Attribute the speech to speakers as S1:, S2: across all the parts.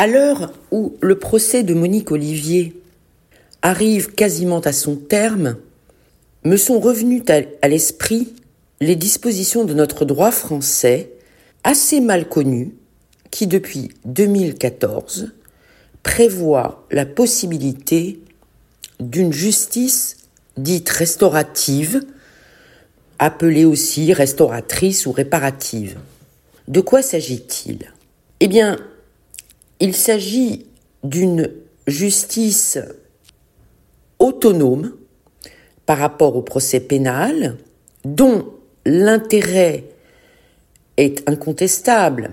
S1: À l'heure où le procès de Monique Olivier arrive quasiment à son terme, me sont revenues à l'esprit les dispositions de notre droit français assez mal connues qui depuis 2014 prévoit la possibilité d'une justice dite restaurative, appelée aussi restauratrice ou réparative. De quoi s'agit-il? Eh bien, il s'agit d'une justice autonome par rapport au procès pénal, dont l'intérêt est incontestable.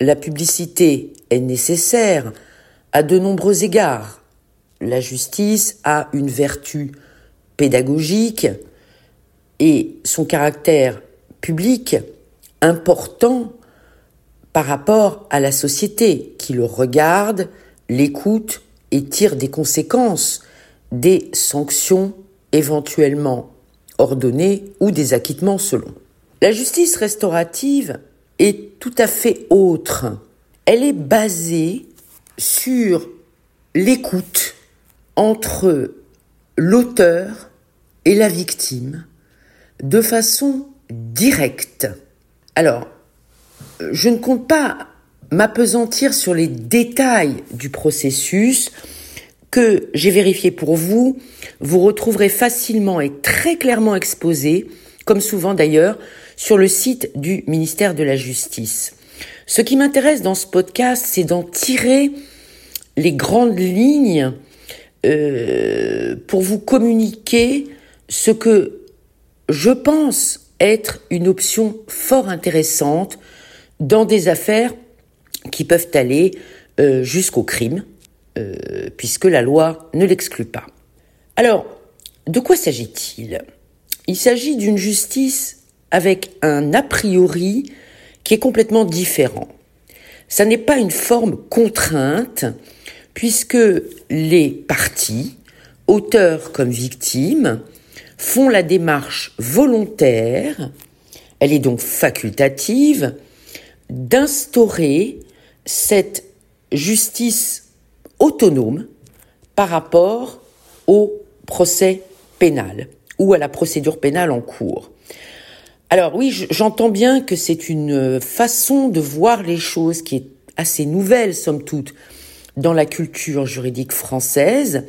S1: La publicité est nécessaire à de nombreux égards. La justice a une vertu pédagogique et son caractère public important par rapport à la société qui le regarde, l'écoute et tire des conséquences des sanctions éventuellement ordonnées ou des acquittements selon. La justice restaurative est tout à fait autre. Elle est basée sur l'écoute entre l'auteur et la victime de façon directe. Alors, je ne compte pas m'apesantir sur les détails du processus que j'ai vérifié pour vous. Vous retrouverez facilement et très clairement exposé, comme souvent d'ailleurs, sur le site du ministère de la Justice. Ce qui m'intéresse dans ce podcast, c'est d'en tirer les grandes lignes euh, pour vous communiquer ce que je pense être une option fort intéressante dans des affaires qui peuvent aller euh, jusqu'au crime, euh, puisque la loi ne l'exclut pas. Alors, de quoi s'agit-il? Il s'agit d'une justice avec un a priori qui est complètement différent. Ça n'est pas une forme contrainte, puisque les parties, auteurs comme victimes, font la démarche volontaire, elle est donc facultative, d'instaurer cette justice autonome par rapport au procès pénal ou à la procédure pénale en cours. Alors oui, j'entends bien que c'est une façon de voir les choses qui est assez nouvelle, somme toute, dans la culture juridique française,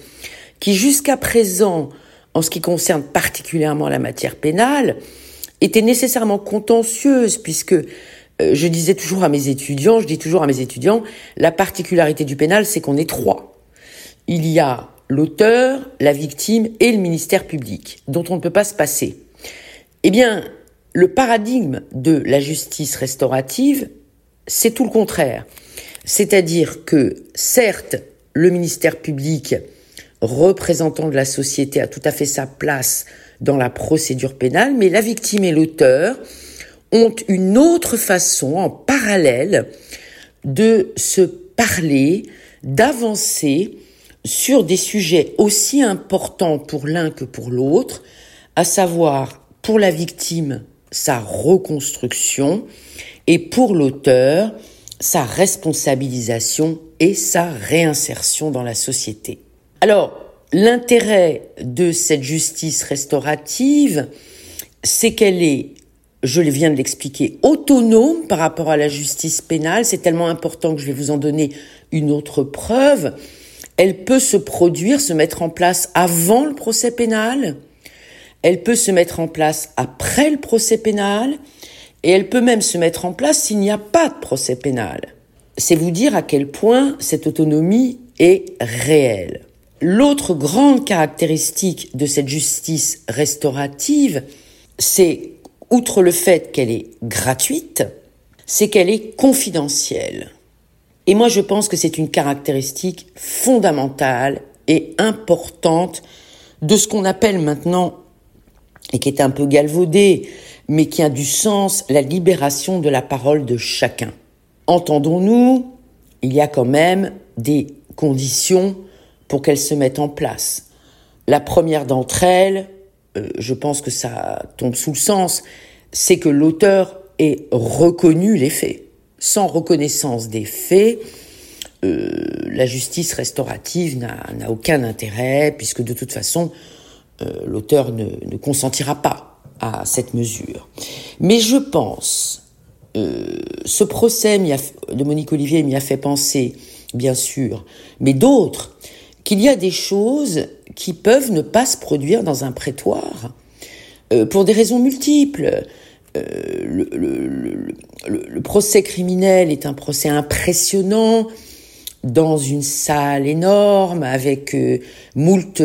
S1: qui jusqu'à présent, en ce qui concerne particulièrement la matière pénale, était nécessairement contentieuse, puisque euh, je disais toujours à mes étudiants, je dis toujours à mes étudiants, la particularité du pénal, c'est qu'on est trois. Il y a l'auteur, la victime et le ministère public, dont on ne peut pas se passer. Eh bien, le paradigme de la justice restaurative, c'est tout le contraire. C'est-à-dire que, certes, le ministère public, représentant de la société, a tout à fait sa place dans la procédure pénale, mais la victime et l'auteur ont une autre façon, en parallèle, de se parler, d'avancer sur des sujets aussi importants pour l'un que pour l'autre, à savoir pour la victime sa reconstruction et pour l'auteur sa responsabilisation et sa réinsertion dans la société. Alors, l'intérêt de cette justice restaurative, c'est qu'elle est, je viens de l'expliquer, autonome par rapport à la justice pénale. C'est tellement important que je vais vous en donner une autre preuve. Elle peut se produire, se mettre en place avant le procès pénal. Elle peut se mettre en place après le procès pénal et elle peut même se mettre en place s'il n'y a pas de procès pénal. C'est vous dire à quel point cette autonomie est réelle. L'autre grande caractéristique de cette justice restaurative, c'est, outre le fait qu'elle est gratuite, c'est qu'elle est confidentielle. Et moi, je pense que c'est une caractéristique fondamentale et importante de ce qu'on appelle maintenant, et qui est un peu galvaudé, mais qui a du sens, la libération de la parole de chacun. Entendons-nous, il y a quand même des conditions pour qu'elles se mettent en place. La première d'entre elles, je pense que ça tombe sous le sens, c'est que l'auteur ait reconnu les faits. Sans reconnaissance des faits, euh, la justice restaurative n'a aucun intérêt, puisque de toute façon, euh, l'auteur ne, consentira pas à cette mesure. Mais je pense, euh, ce procès de Monique Olivier m'y a fait penser, bien sûr, mais d'autres, qu'il y a des choses qui peuvent ne pas se produire dans un prétoire, euh, pour des raisons multiples. Euh, le, procès criminel est un procès impressionnant, dans une salle énorme avec euh, moult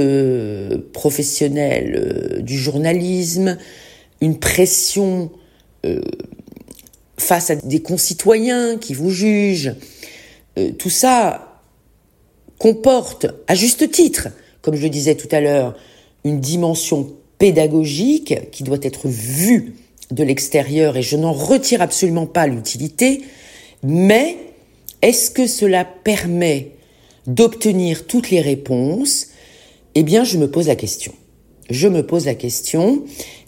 S1: professionnels du journalisme, une pression face à des concitoyens qui vous jugent. tout ça comporte, à juste titre, comme je disais tout à l'heure, une dimension pédagogique qui doit être vue de l'extérieur et je n'en retire absolument pas l'utilité, mais est-ce que cela permet d'obtenir toutes les réponses? Eh bien, je me pose la question. Je me pose la question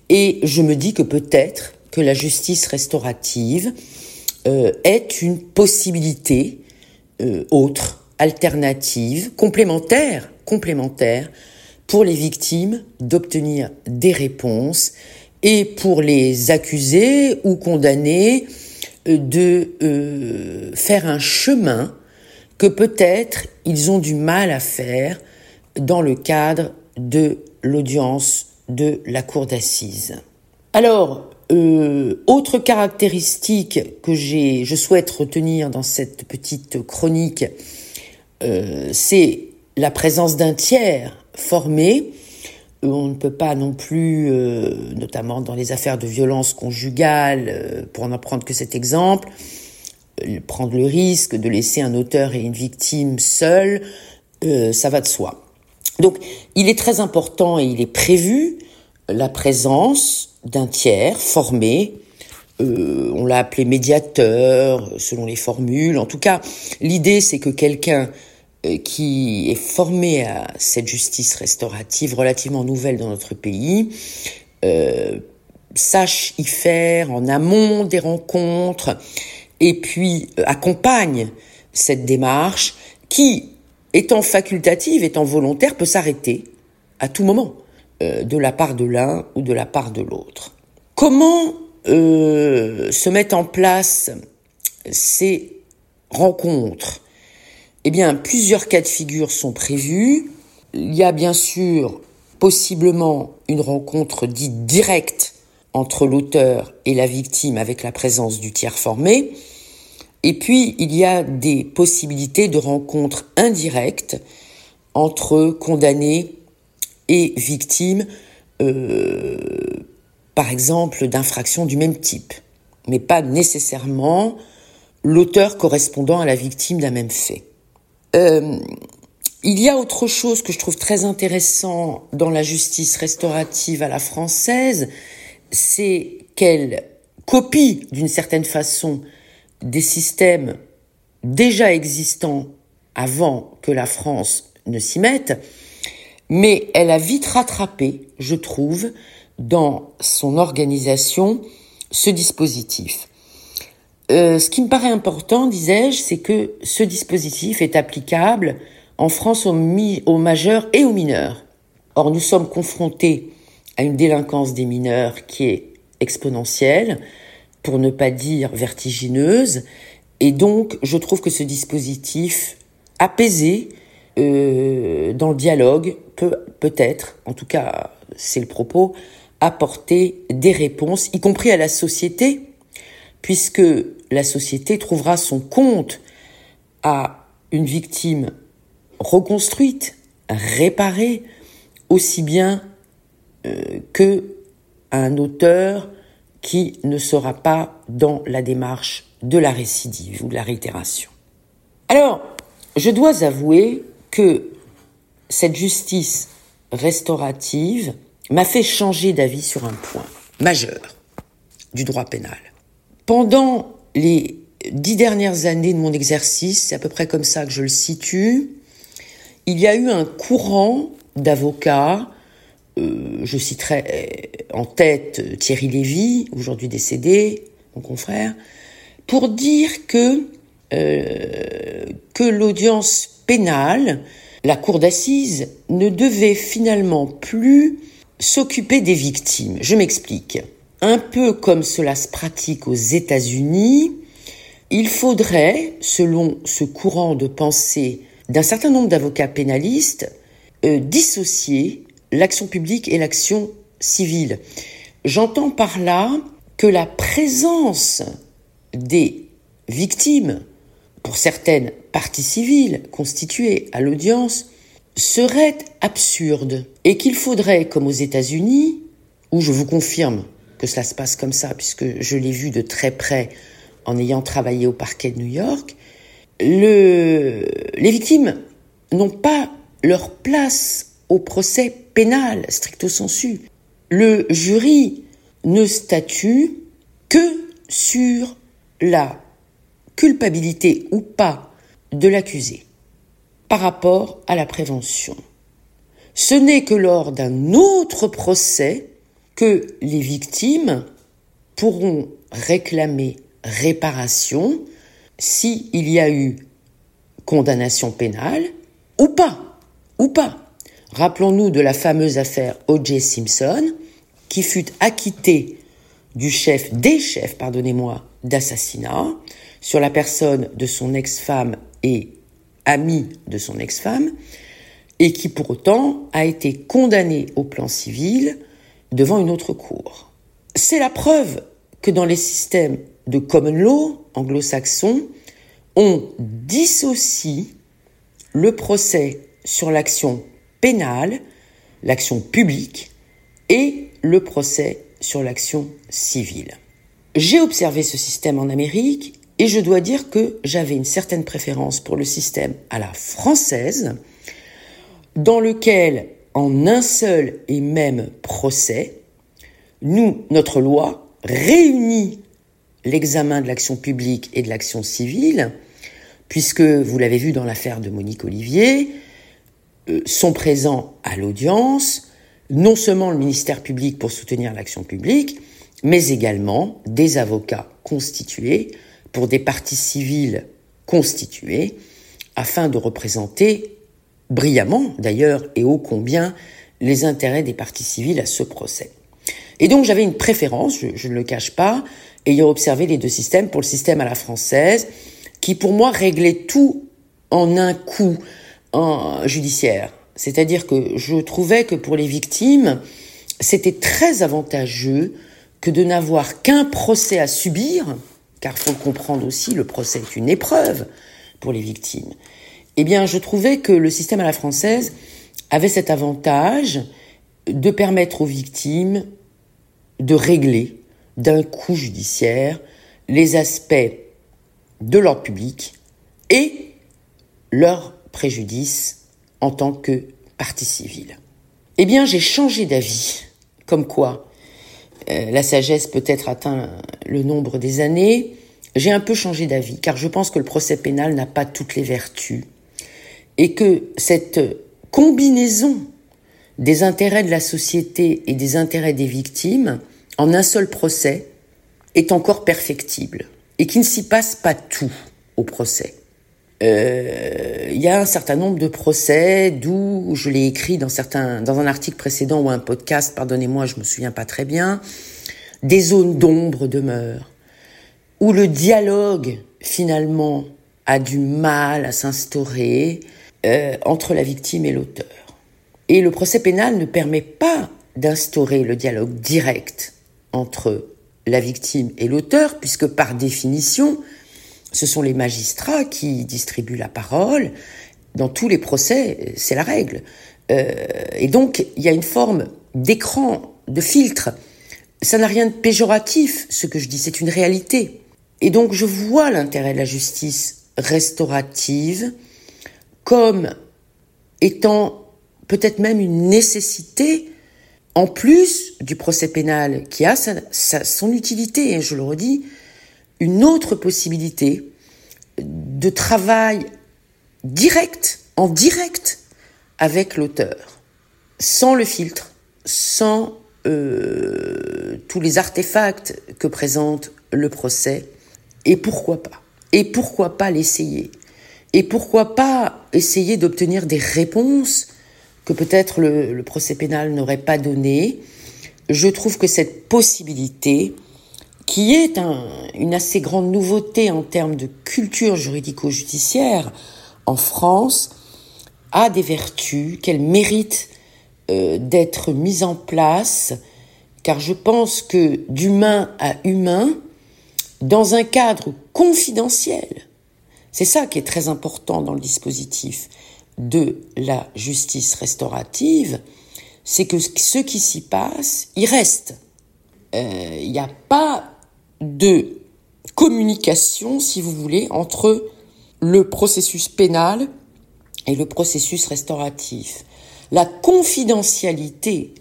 S1: et je me dis que peut-être que la justice restaurative euh, est une possibilité euh, autre, alternative, complémentaire, complémentaire pour les victimes d'obtenir des réponses et pour les accusés ou condamnés de euh, faire un chemin que peut-être ils ont du mal à faire dans le cadre de l'audience de la cour d'assises. Alors, euh, autre caractéristique que je souhaite retenir dans cette petite chronique, euh, c'est la présence d'un tiers formé on ne peut pas non plus, euh, notamment dans les affaires de violence conjugale, euh, pour n'en prendre que cet exemple, euh, prendre le risque de laisser un auteur et une victime seuls, ça va de soi. Donc, il est très important et il est prévu la présence d'un tiers formé. on l'a appelé médiateur, selon les formules. En tout cas, l'idée, c'est que quelqu'un euh, qui est formé à cette justice restaurative relativement nouvelle dans notre pays, euh, sache y faire en amont des rencontres et puis euh, accompagne cette démarche qui, étant facultative, étant volontaire, peut s'arrêter à tout moment euh, de la part de l'un ou de la part de l'autre. Comment euh, se mettent en place ces rencontres eh bien, plusieurs cas de figure sont prévus. Il y a bien sûr possiblement une rencontre dite directe entre l'auteur et la victime avec la présence du tiers formé. Et puis, il y a des possibilités de rencontres indirectes entre condamnés et victimes, euh, par exemple, d'infractions du même type, mais pas nécessairement l'auteur correspondant à la victime d'un même fait. Euh, il y a autre chose que je trouve très intéressant dans la justice restaurative à la française, c'est qu'elle copie d'une certaine façon des systèmes déjà existants avant que la France ne s'y mette, mais elle a vite rattrapé, je trouve, dans son organisation, ce dispositif. Euh, ce qui me paraît important, disais-je, c'est que ce dispositif est applicable en France aux, aux majeurs et aux mineurs. Or, nous sommes confrontés à une délinquance des mineurs qui est exponentielle, pour ne pas dire vertigineuse, et donc je trouve que ce dispositif apaisé euh, dans le dialogue peut peut-être, en tout cas c'est le propos, apporter des réponses, y compris à la société, puisque la société trouvera son compte à une victime reconstruite, réparée, aussi bien euh, que un auteur qui ne sera pas dans la démarche de la récidive ou de la réitération. Alors, je dois avouer que cette justice restaurative m'a fait changer d'avis sur un point majeur du droit pénal. Pendant les dix dernières années de mon exercice, c'est à peu près comme ça que je le situe, il y a eu un courant d'avocats, euh, je citerai euh, en tête Thierry Lévy, aujourd'hui décédé, mon confrère, pour dire euh, que l'audience pénale, la cour d'assises, ne devait finalement plus s'occuper des victimes. Je m'explique. Un peu comme cela se pratique aux États-Unis, il faudrait, selon ce courant de pensée d'un certain nombre d'avocats pénalistes, euh, dissocier l'action publique et l'action civile. J'entends par là que la présence des victimes, pour certaines parties civiles constituées à l'audience, serait absurde et qu'il faudrait, comme aux États-Unis, où je vous confirme que cela se passe comme ça, puisque je l'ai vu de très près en ayant travaillé au parquet de New York, le, les victimes n'ont pas leur place au procès pénal, stricto sensu. Le jury ne statue que sur la culpabilité ou pas de l'accusé par rapport à la prévention. Ce n'est que lors d'un autre procès que les victimes pourront réclamer réparation s'il y a eu condamnation pénale ou pas, ou pas. Rappelons-nous de la fameuse affaire O.J. Simpson, qui fut acquitté du chef, des chefs, pardonnez-moi, d'assassinat sur la personne de son ex-femme et amie de son ex-femme, et qui pour autant a été condamné au plan civil devant une autre cour. C'est la preuve que dans les systèmes de common law anglo-saxons, on dissocie le procès sur l'action pénale, l'action publique, et le procès sur l'action civile. J'ai observé ce système en Amérique et je dois dire que j'avais une certaine préférence pour le système à la française, dans lequel, en un seul et même procès, nous, notre loi, réunit l'examen de l'action publique et de l'action civile, puisque, vous l'avez vu dans l'affaire de Monique Olivier, euh, sont présents à l'audience non seulement le ministère public pour soutenir l'action publique, mais également des avocats constitués pour des parties civiles constituées, afin de représenter brillamment d'ailleurs et ô combien les intérêts des parties civiles à ce procès. Et donc j'avais une préférence, je, ne le cache pas, ayant observé les deux systèmes, pour le système à la française, qui pour moi réglait tout en un coup en judiciaire. C'est-à-dire que je trouvais que pour les victimes, c'était très avantageux que de n'avoir qu'un procès à subir, car faut le comprendre aussi, le procès est une épreuve pour les victimes. Eh bien, je trouvais que le système à la française avait cet avantage de permettre aux victimes de régler d'un coup judiciaire les aspects de l'ordre public et leur préjudice en tant que partie civile. Eh bien, j'ai changé d'avis, comme quoi euh, la sagesse peut-être atteint le nombre des années. J'ai un peu changé d'avis, car je pense que le procès pénal n'a pas toutes les vertus, et que cette combinaison des intérêts de la société et des intérêts des victimes en un seul procès est encore perfectible et qu'il ne s'y passe pas tout au procès. Euh, il y a un certain nombre de procès d'où je l'ai écrit dans certains dans un article précédent ou un podcast, pardonnez-moi, je me souviens pas très bien, des zones d'ombre demeurent où le dialogue finalement a du mal à s'instaurer euh, entre la victime et l'auteur. Et le procès pénal ne permet pas d'instaurer le dialogue direct entre la victime et l'auteur, puisque par définition, ce sont les magistrats qui distribuent la parole. Dans tous les procès, c'est la règle. Euh, et donc, il y a une forme d'écran, de filtre. Ça n'a rien de péjoratif, ce que je dis, c'est une réalité. Et donc, je vois l'intérêt de la justice restaurative comme étant peut-être même une nécessité en plus du procès pénal qui a son utilité, et je le redis, une autre possibilité de travail direct, en direct avec l'auteur, sans le filtre, sans euh, tous les artefacts que présente le procès, et pourquoi pas. Et pourquoi pas l'essayer Et pourquoi pas essayer d'obtenir des réponses que peut-être le, procès pénal n'aurait pas données? Je trouve que cette possibilité, qui est une assez grande nouveauté en termes de culture juridico-judiciaire en France, a des vertus qu'elle mérite euh, d'être mise en place, car je pense que d'humain à humain, dans un cadre confidentiel. C'est ça qui est très important dans le dispositif de la justice restaurative, c'est que ce qui s'y passe, il reste. Euh, il n'y a pas de communication, si vous voulez, entre le processus pénal et le processus restauratif. La confidentialité,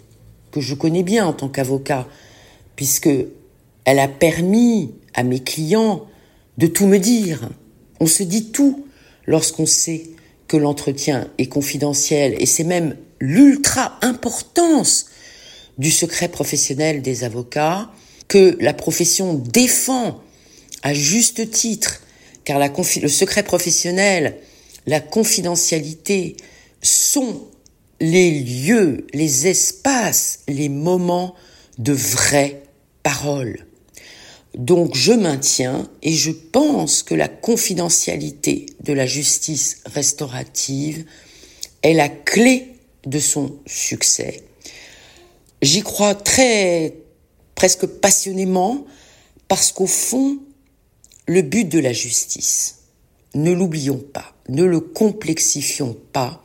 S1: que je connais bien en tant qu'avocat, puisque elle a permis à mes clients de tout me dire. On se dit tout lorsqu'on sait que l'entretien est confidentiel et c'est même l'ultra importance du secret professionnel des avocats que la profession défend à juste titre, car le secret professionnel, la confidentialité sont les lieux, les espaces, les moments de vraie parole. Donc je maintiens et je pense que la confidentialité de la justice restaurative est la clé de son succès. J'y crois très, presque passionnément, parce qu'au fond, le but de la justice, ne l'oublions pas, ne le complexifions pas,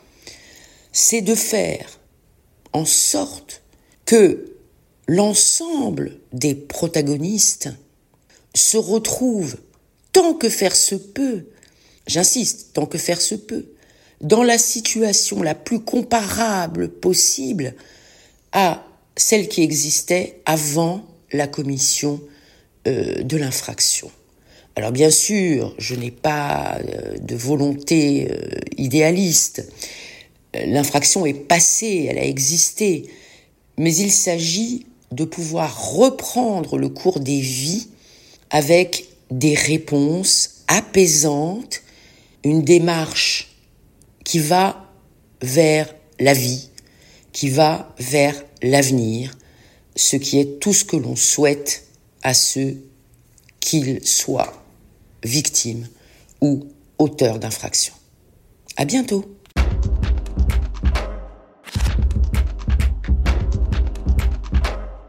S1: c'est de faire en sorte que l'ensemble des protagonistes se retrouve, tant que faire se peut, j'insiste, tant que faire se peut, dans la situation la plus comparable possible à celle qui existait avant la commission euh, de l'infraction. Alors bien sûr, je n'ai pas euh, de volonté euh, idéaliste. L'infraction est passée, elle a existé, mais il s'agit de pouvoir reprendre le cours des vies avec des réponses apaisantes, une démarche qui va vers la vie, qui va vers l'avenir, ce qui est tout ce que l'on souhaite à ceux qu'ils soient victimes ou auteurs d'infractions. À bientôt!